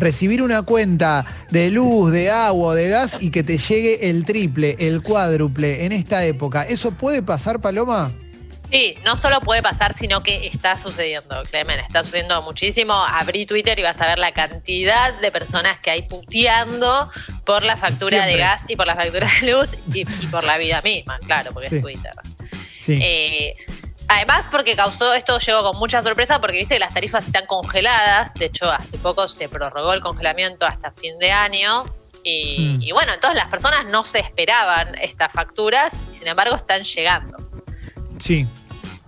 recibir una cuenta de luz, de agua o de gas y que te llegue el triple, el cuádruple en esta época. ¿Eso puede pasar, Paloma? Sí, no solo puede pasar, sino que está sucediendo, Clemen. Está sucediendo muchísimo. Abrí Twitter y vas a ver la cantidad de personas que hay puteando por la factura de gas y por la factura de luz y, por la vida misma, claro, porque es Twitter. Sí. Eh, además, porque causó, esto llegó con mucha sorpresa, porque viste que las tarifas están congeladas. De hecho, hace poco se prorrogó el congelamiento hasta fin de año. Y, mm. y bueno, entonces las personas no se esperaban estas facturas y sin embargo están llegando. Sí.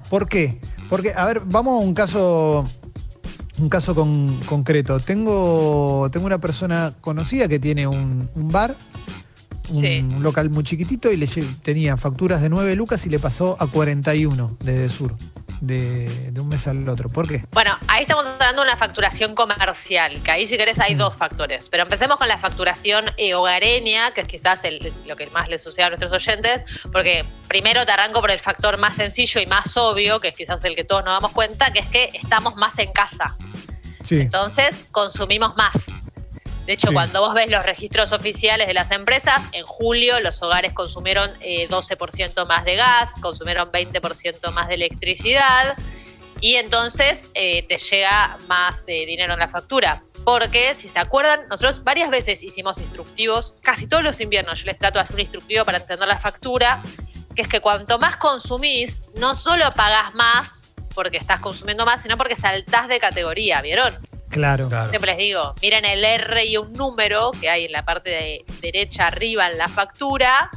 ¿Por qué? Porque, a ver, vamos a un caso, un caso concreto. Tengo, tengo una persona conocida que tiene un, bar, un, local muy chiquitito y le tenía facturas de 9 lucas y le pasó a 41 desde Sur de, un mes al otro. ¿Por qué? Bueno, ahí estamos hablando de una facturación comercial, que ahí si querés hay mm. dos factores. Pero empecemos con la facturación eh, hogareña, que es quizás lo que más le sucede a nuestros oyentes, porque primero te arranco por el factor más sencillo y más obvio, que es quizás el que todos nos damos cuenta, que es que estamos más en casa. Entonces consumimos más. De hecho, cuando vos ves los registros oficiales de las empresas, en julio los hogares consumieron 12% eh, más de gas, consumieron 20% más de electricidad y entonces eh, te llega más eh, dinero en la factura. Porque, si se acuerdan, nosotros varias veces hicimos instructivos, casi todos los inviernos yo les trato de hacer un instructivo para entender la factura, que es que cuanto más consumís, no solo pagás más porque estás consumiendo más, sino porque saltás de categoría, ¿vieron? Claro. Siempre les digo, miren el R y un número que hay en la parte de derecha arriba en la factura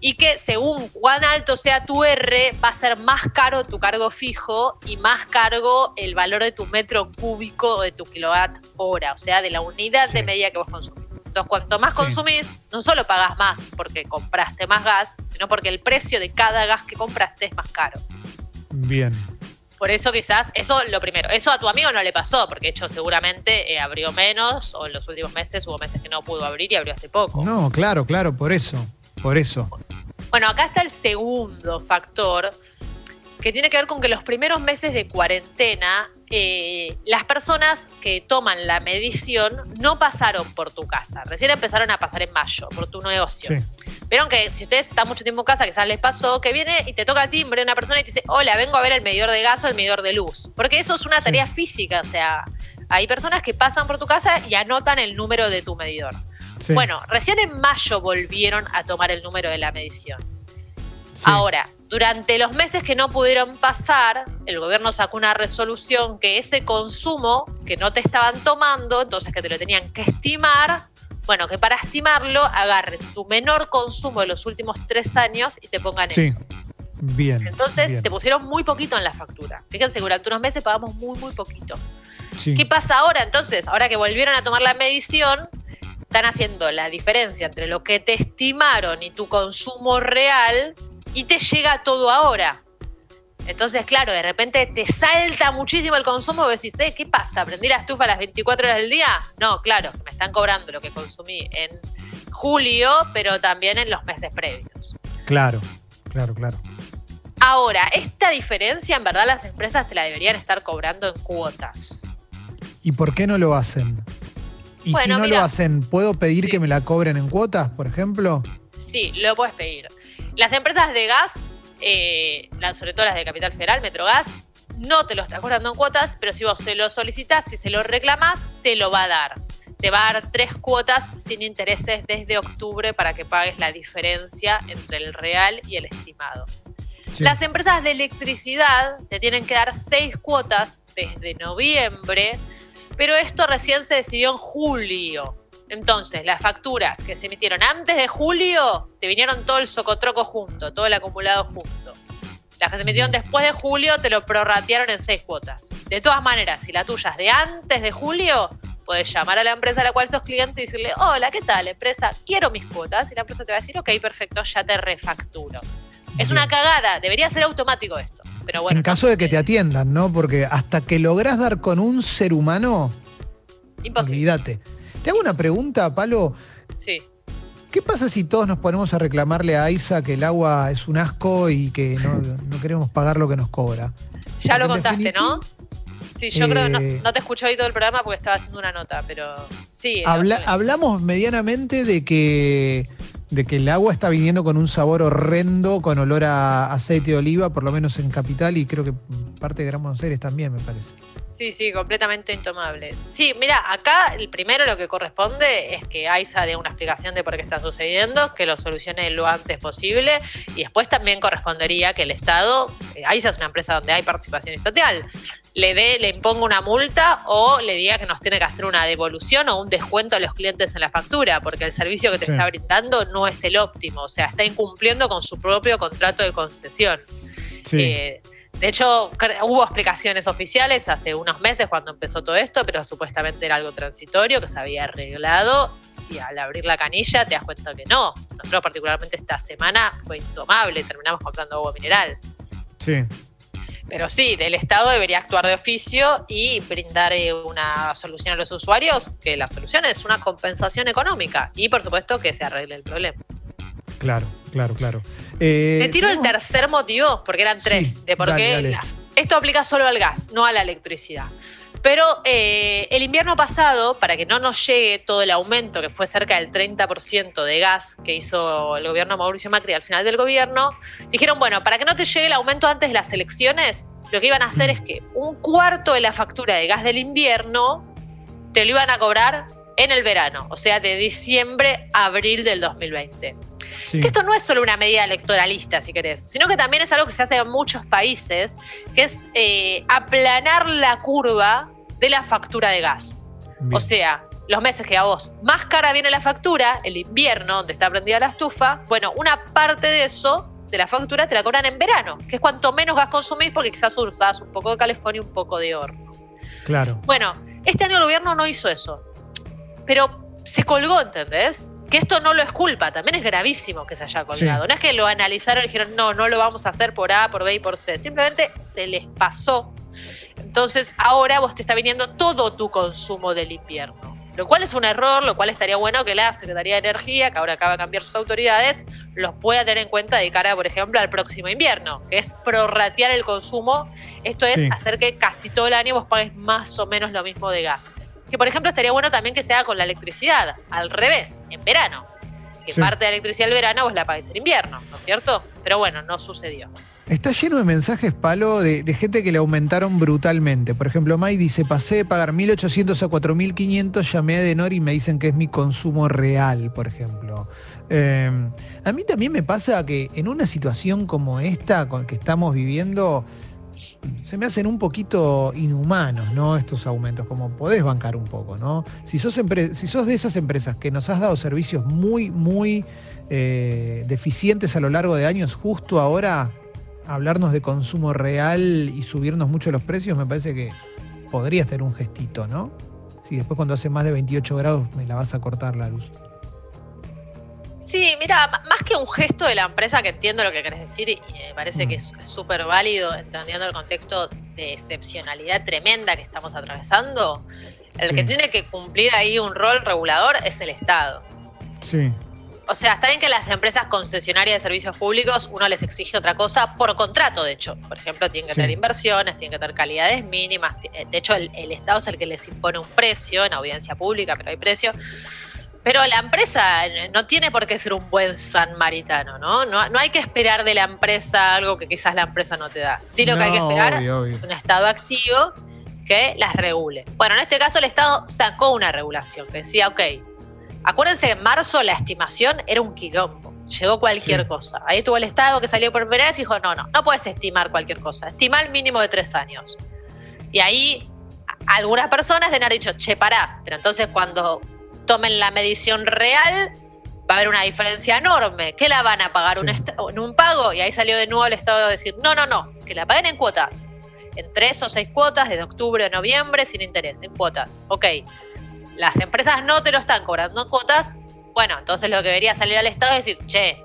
y que según cuán alto sea tu R va a ser más caro tu cargo fijo y más cargo el valor de tu metro cúbico o de tu kilowatt hora, o sea, de la unidad de medida que vos consumís. Entonces, cuanto más consumís, no solo pagás más porque compraste más gas, sino porque el precio de cada gas que compraste es más caro. Bien. Por eso quizás, eso lo primero, eso a tu amigo no le pasó, porque de hecho seguramente eh, abrió menos o en los últimos meses hubo meses que no pudo abrir y abrió hace poco. No, claro, claro, por eso, por eso. Bueno, acá está el segundo factor que tiene que ver con que los primeros meses de cuarentena eh, las personas que toman la medición no pasaron por tu casa, recién empezaron a pasar en mayo, por tu negocio. Vieron que si ustedes están mucho tiempo en casa, quizás les pasó, que viene y te toca el timbre una persona y te dice, hola, vengo a ver el medidor de gas o el medidor de luz. Porque eso es una tarea física, o sea, hay personas que pasan por tu casa y anotan el número de tu medidor. Bueno, recién en mayo volvieron a tomar el número de la medición. Ahora, durante los meses que no pudieron pasar, el gobierno sacó una resolución que ese consumo que no te estaban tomando, entonces que te lo tenían que estimar, bueno, que para estimarlo agarren tu menor consumo de los últimos tres años y te pongan sí. eso. Bien. Entonces te pusieron muy poquito en la factura. Fíjense, durante unos meses pagamos muy, muy poquito. ¿Qué pasa ahora entonces? Ahora que volvieron a tomar la medición, están haciendo la diferencia entre lo que te estimaron y tu consumo real y te llega todo ahora. Entonces, claro, de repente te salta muchísimo el consumo y decís, ¿eh? ¿qué pasa? ¿Prendí la estufa a las 24 horas del día? No, claro, me están cobrando lo que consumí en julio, pero también en los meses previos. Claro, claro, claro. Ahora, esta diferencia en verdad las empresas te la deberían estar cobrando en cuotas. ¿Y por qué no lo hacen? Y si no lo hacen, ¿puedo pedir que me la cobren en cuotas, por ejemplo? Sí, lo puedes pedir. Las empresas de gas, eh, sobre todo las de Capital Federal, Metrogas, no te lo está cobrando en cuotas, pero si vos se lo solicitas, si se lo reclamas, te lo va a dar. Te va a dar tres cuotas sin intereses desde octubre para que pagues la diferencia entre el real y el estimado. Las empresas de electricidad te tienen que dar seis cuotas desde noviembre, pero esto recién se decidió en julio. Entonces, las facturas que se emitieron antes de julio, te vinieron todo el socotroco junto, todo el acumulado junto. Las que se emitieron después de julio te lo prorratearon en seis cuotas. De todas maneras, si la tuya es de antes de julio, puedes llamar a la empresa a la cual sos cliente y decirle, hola, ¿qué tal, empresa? Quiero mis cuotas. Y la empresa te va a decir, ok, perfecto, ya te refacturo. Es una cagada, debería ser automático esto. Pero bueno, en caso de que te atiendan, ¿no? Porque hasta que lográs dar con un ser humano, Imposible. olvídate. Te hago una pregunta, Palo. Sí. ¿Qué pasa si todos nos ponemos a reclamarle a Isa que el agua es un asco y que no, queremos pagar lo que nos cobra? Ya lo contaste, ¿no? Sí, yo creo, no, Eh, no te escuché hoy todo el programa porque estaba haciendo una nota, pero sí. Habla- hablamos medianamente de que, de que el agua está viniendo con un sabor horrendo, con olor a aceite de oliva, por lo menos en Capital y creo que parte de Gran Buenos Aires también, me parece. Sí, sí, completamente intomable. Sí, mira, acá el primero lo que corresponde es que AISA dé una explicación de por qué está sucediendo, que lo solucione lo antes posible y después también correspondería que el Estado, eh, AISA es una empresa donde hay participación estatal, le dé, le imponga una multa o le diga que nos tiene que hacer una devolución o un descuento a los clientes en la factura, porque el servicio que te Sí. está brindando no es el óptimo, o sea, está incumpliendo con su propio contrato de concesión. Sí. Eh, de hecho, hubo explicaciones oficiales hace unos meses cuando empezó todo esto, pero supuestamente era algo transitorio que se había arreglado y al abrir la canilla te das cuenta que no. Nosotros particularmente esta semana fue intomable, terminamos comprando agua mineral. sí. Pero sí, el Estado debería actuar de oficio y brindar eh, una solución a los usuarios, que la solución es una compensación económica y por supuesto que se arregle el problema. Claro, claro, claro. Eh, Te tiro el tercer motivo, porque eran tres, Sí, de por dale, qué dale. la- esto aplica solo al gas, no a la electricidad. Pero eh, el invierno pasado, para que no nos llegue todo el aumento, que fue cerca del 30% de gas que hizo el gobierno Mauricio Macri al final del gobierno, dijeron, bueno, para que no te llegue el aumento antes de las elecciones, lo que iban a hacer Mm. es que un cuarto de la factura de gas del invierno te lo iban a cobrar en el verano, o sea, de diciembre a abril del 2020. Sí. Que esto no es solo una medida electoralista, si querés, sino que también es algo que se hace en muchos países, que es eh, aplanar la curva de la factura de gas. Bien. O sea, los meses que a vos más cara viene la factura, el invierno, donde está prendida la estufa, bueno, una parte de eso, de la factura, te la cobran en verano, que es cuanto menos gas consumís porque quizás usás un poco de calefón y un poco de horno. Claro. Bueno, este año el gobierno no hizo eso, pero se colgó, ¿entendés? Que esto no lo es culpa, también es gravísimo que se haya colgado. Sí. No es que lo analizaron y dijeron, no, no lo vamos a hacer por A, por B y por C. Simplemente se les pasó. Entonces ahora vos te está viniendo todo tu consumo del invierno. Lo cual es un error, lo cual estaría bueno que la Secretaría de Energía, que ahora acaba de cambiar sus autoridades, los pueda tener en cuenta de cara, por ejemplo, al próximo invierno, que es prorratear el consumo. Esto es Sí. hacer que casi todo el año vos pagues más o menos lo mismo de gas. Que por ejemplo estaría bueno también que se haga con la electricidad, al revés, en verano. Que Sí. parte de la electricidad del verano vos la pagues en invierno, ¿no es cierto? Pero bueno, no sucedió. Está lleno de mensajes, Palo, de, de gente que le aumentaron brutalmente. Por ejemplo, May dice, pasé de pagar 1.800 a 4.500, llamé a Denor y me dicen que es mi consumo real, por ejemplo. Eh, a mí también me pasa que en una situación como esta con que estamos viviendo, se me hacen un poquito inhumanos, ¿no? Estos aumentos, como podés bancar un poco, ¿no? Si sos, de esas empresas que nos has dado servicios muy, muy eh, deficientes a lo largo de años, justo ahora hablarnos de consumo real y subirnos mucho los precios, me parece que podrías tener un gestito, ¿no? Si después cuando hace más de 28 grados me la vas a cortar la luz. Sí, mira, más que un gesto de la empresa, que entiendo lo que querés decir y me parece Mm. que es es súper válido, entendiendo el contexto de excepcionalidad tremenda que estamos atravesando, el Sí. que tiene que cumplir ahí un rol regulador es el Estado. Sí, O sea, está bien que las empresas concesionarias de servicios públicos uno les exige otra cosa por contrato, de hecho. Por ejemplo, tienen que Sí. tener inversiones, tienen que tener calidades mínimas. eh, De hecho, el, el Estado es el que les impone un precio en audiencia pública, pero hay precio. Pero la empresa no tiene por qué ser un buen sanmaritano, ¿no? No, no hay que esperar de la empresa algo que quizás la empresa no te da. Sí lo que hay que esperar obvio, obvio. es un Estado activo que las regule. Bueno, en este caso el Estado sacó una regulación que decía, ok, acuérdense que en marzo la estimación era un quilombo. Llegó cualquier Sí. cosa. Ahí estuvo el Estado que salió por primera vez y dijo, no, no, no puedes estimar cualquier cosa. Estima el mínimo de tres años. Y ahí algunas personas deben haber dicho, che, pará. Pero entonces cuando tomen la medición real, va a haber una diferencia enorme. ¿Qué la van a pagar un Sí. esta- en un pago? Y ahí salió de nuevo el Estado a decir, no, no, no, que la paguen en cuotas. En tres o seis cuotas, desde octubre a noviembre, sin interés, en cuotas. Ok. Las empresas no te lo están cobrando en cuotas. Bueno, entonces lo que debería salir al Estado es decir, che,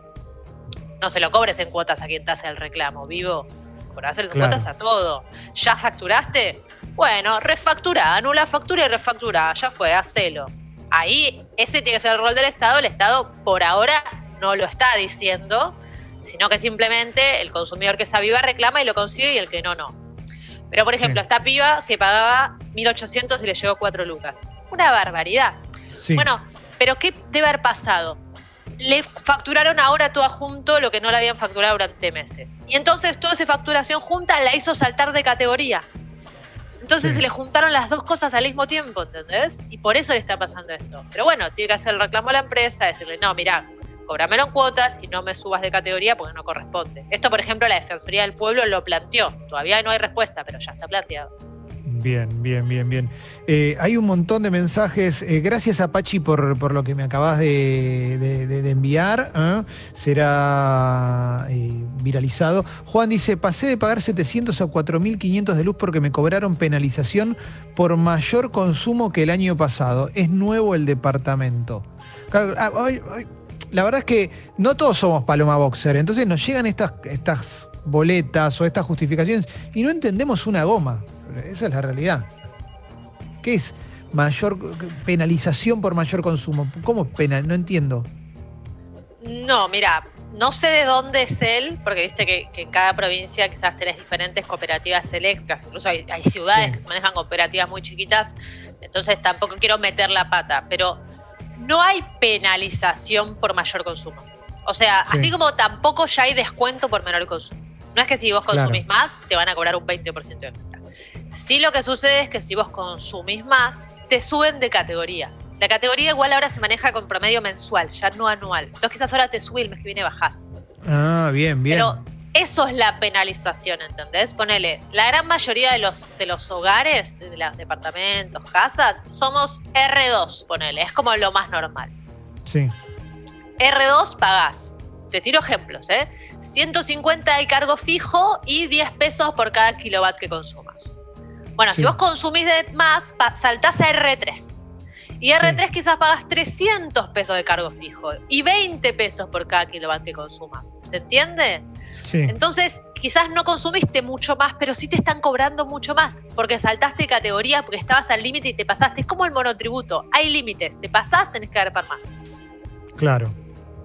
no se lo cobres en cuotas a quien te hace el reclamo, vivo. Cobrás en Claro. cuotas a todo. ¿Ya facturaste? Bueno, refactura, anula factura y refactura, ya fue, hacelo. Ahí ese tiene que ser el rol del Estado. El Estado por ahora no lo está diciendo, sino que simplemente el consumidor que se aviva reclama y lo consigue y el que no, no. Pero, por ejemplo, Sí. esta piba que pagaba 1.800 y le llegó 4 lucas. Una barbaridad. Sí. Bueno, pero ¿qué debe haber pasado? Le facturaron ahora todo junto lo que no le habían facturado durante meses. Y entonces toda esa facturación junta la hizo saltar de categoría. Entonces Sí. se le juntaron las dos cosas al mismo tiempo, ¿entendés? Y por eso le está pasando esto. Pero bueno, tiene que hacer el reclamo a la empresa, decirle, no, mira, cóbramelo en cuotas y no me subas de categoría porque no corresponde. Esto, por ejemplo, la Defensoría del Pueblo lo planteó. Todavía no hay respuesta, pero ya está planteado. Bien, bien, bien, bien. Eh, hay un montón de mensajes. Eh, gracias, Apache, por, por lo que me acabas de, de- enviar. ¿eh? Será viralizado. Juan dice: Pasé de pagar 700 a 4.500 de luz porque me cobraron penalización por mayor consumo que el año pasado. Es nuevo el departamento. Ah, La verdad es que no todos somos Paloma Boxer. Entonces nos llegan estas, estas boletas o estas justificaciones y no entendemos una goma. Esa es la realidad. ¿Qué es mayor penalización por mayor consumo? ¿Cómo penal? No entiendo. No, mira, no sé de dónde es él, porque viste que, que en cada provincia quizás tenés diferentes cooperativas eléctricas, incluso hay, hay ciudades Sí. que se manejan cooperativas muy chiquitas, entonces tampoco quiero meter la pata, pero no hay penalización por mayor consumo. O sea, Sí. así como tampoco ya hay descuento por menor consumo. No es que si vos Claro. consumís más, te van a cobrar un 20% extra. Sí lo que sucede es que si vos consumís más, te suben de categoría. La categoría igual ahora se maneja con promedio mensual, ya no anual. Entonces quizás ahora te sube y el mes que viene bajás. Ah, bien, bien. Pero eso es la penalización, ¿entendés? Ponele, la gran mayoría de los, de los hogares, de los departamentos, casas, somos R2, ponele, es como lo más normal. Sí, R2 pagás. Te tiro ejemplos, ¿eh? 150 de cargo fijo y 10 pesos por cada kilowatt que consumas. Bueno, Sí. si vos consumís de más, saltás a R3. Y R3 quizás pagas 300 pesos de cargo fijo y 20 pesos por cada kilowatt que consumas. ¿Se entiende? sí. Entonces, quizás no consumiste mucho más, pero sí te están cobrando mucho más, porque saltaste categoría, porque estabas al límite y te pasaste. Es como el monotributo, hay límites, te pasás, tenés que agarrar más. Claro.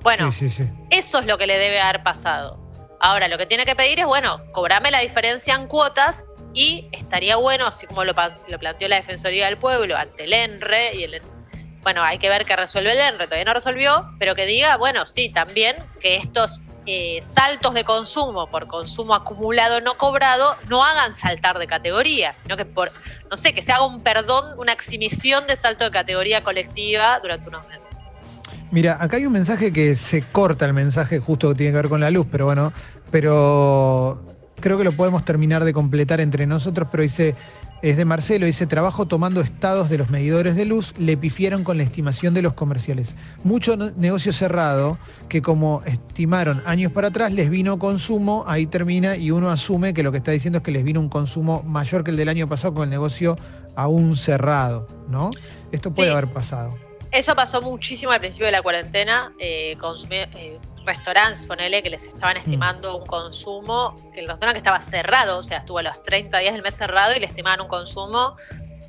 Bueno, sí. eso es lo que le debe haber pasado. Ahora, lo que tiene que pedir es, bueno, cobrame la diferencia en cuotas y estaría bueno, así como lo, planteó la Defensoría del Pueblo ante el ENRE y el EN- bueno, hay que ver qué resuelve el ENRE, todavía no resolvió, pero que diga, bueno, sí, también que estos eh, saltos de consumo por consumo acumulado no cobrado no hagan saltar de categoría, sino que por, no sé, que se haga un perdón, una exhibición de salto de categoría colectiva durante unos meses. Mira, acá hay un mensaje que se corta el mensaje justo que tiene que ver con la luz, pero bueno, pero creo que lo podemos terminar de completar entre nosotros, pero dice, es de Marcelo, dice, trabajo tomando estados de los medidores de luz, le pifiaron con la estimación de los comerciales. Mucho negocio cerrado que como estimaron años para atrás les vino consumo, ahí termina y uno asume que lo que está diciendo es que les vino un consumo mayor que el del año pasado con el negocio aún cerrado, ¿no? Esto puede Sí. haber pasado. Eso pasó muchísimo al principio de la cuarentena. Eh, consumí- eh, restaurantes, ponele, que les estaban estimando un consumo, que el restaurante que estaba cerrado, o sea, estuvo a los 30 días del mes cerrado y le estimaban un consumo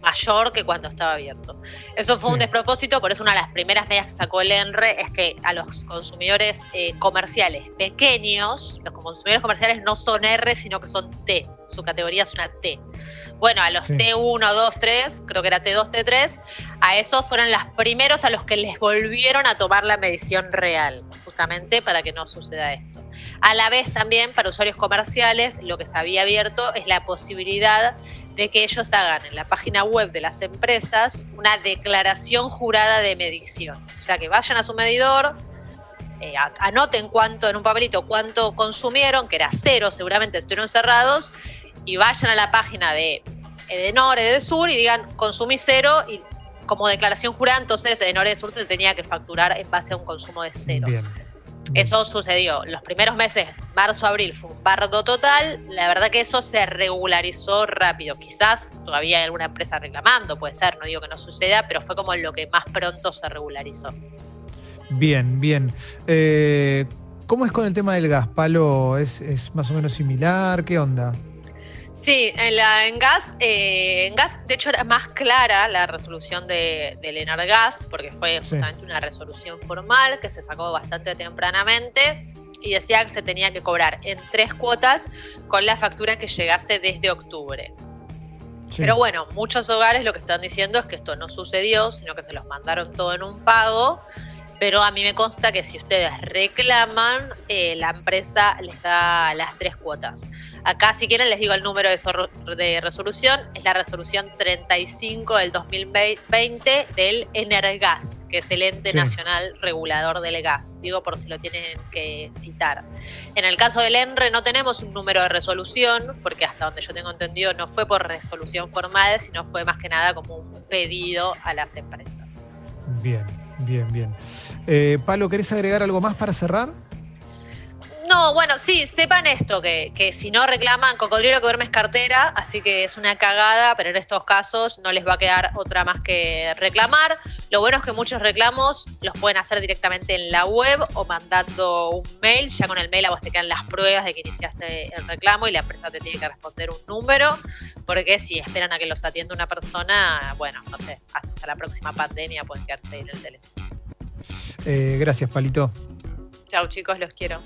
mayor que cuando estaba abierto. Eso fue un despropósito, por eso una de las primeras medidas que sacó el ENRE es que a los consumidores eh, comerciales pequeños, los consumidores comerciales no son R, sino que son T, su categoría es una T. Bueno, a los Sí. T1, 2, 3, creo que era T2, T3, a esos fueron los primeros a los que les volvieron a tomar la medición real, justamente para que no suceda esto. A la vez también para usuarios comerciales lo que se había abierto es la posibilidad de que ellos hagan en la página web de las empresas una declaración jurada de medición. O sea, que vayan a su medidor, eh, anoten cuánto en un papelito cuánto consumieron, que era cero, seguramente estuvieron cerrados, y vayan a la página de Edenor, Edesur y digan consumí cero y como declaración jurada, entonces Edenor, Edesur te tenía que facturar en base a un consumo de cero. Bien. Eso sucedió. Los primeros meses, marzo, abril, fue un bardo total. La verdad que eso se regularizó rápido. Quizás todavía hay alguna empresa reclamando, puede ser, no digo que no suceda, pero fue como lo que más pronto se regularizó. Bien, bien. Eh, ¿Cómo es con el tema del gas, Palo? ¿Es, es más o menos similar? ¿Qué onda? Sí, en, la, en gas, eh, en gas, de hecho, era más clara la resolución de, del Enargas, porque fue Sí. justamente una resolución formal que se sacó bastante tempranamente. y decía que se tenía que cobrar en tres cuotas con la factura que llegase desde octubre. Pero bueno, muchos hogares lo que están diciendo es que esto no sucedió, sino que se los mandaron todo en un pago pero a mí me consta que si ustedes reclaman, eh, la empresa les da las tres cuotas. Acá, si quieren, les digo el número de, resolución. Es la resolución 35 del 2020 del Energas, que es el ente nacional regulador del gas. Digo por si lo tienen que citar. En el caso del ENRE no tenemos un número de resolución, porque hasta donde yo tengo entendido no fue por resolución formal, sino fue más que nada como un pedido a las empresas. Bien. Bien, bien. Eh, Palo, ¿querés agregar algo más para cerrar? No, bueno, sí, sepan esto, que, que, si no reclaman, cocodrilo que duerme es cartera, así que es una cagada, pero en estos casos no les va a quedar otra más que reclamar. Lo bueno es que muchos reclamos los pueden hacer directamente en la web o mandando un mail. Ya con el mail a vos te quedan las pruebas de que iniciaste el reclamo y la empresa te tiene que responder un número, porque si esperan a que los atienda una persona, bueno, no sé, hasta la próxima pandemia pueden quedarse ahí en el teléfono. Eh, gracias, Palito. Chao chicos, los quiero.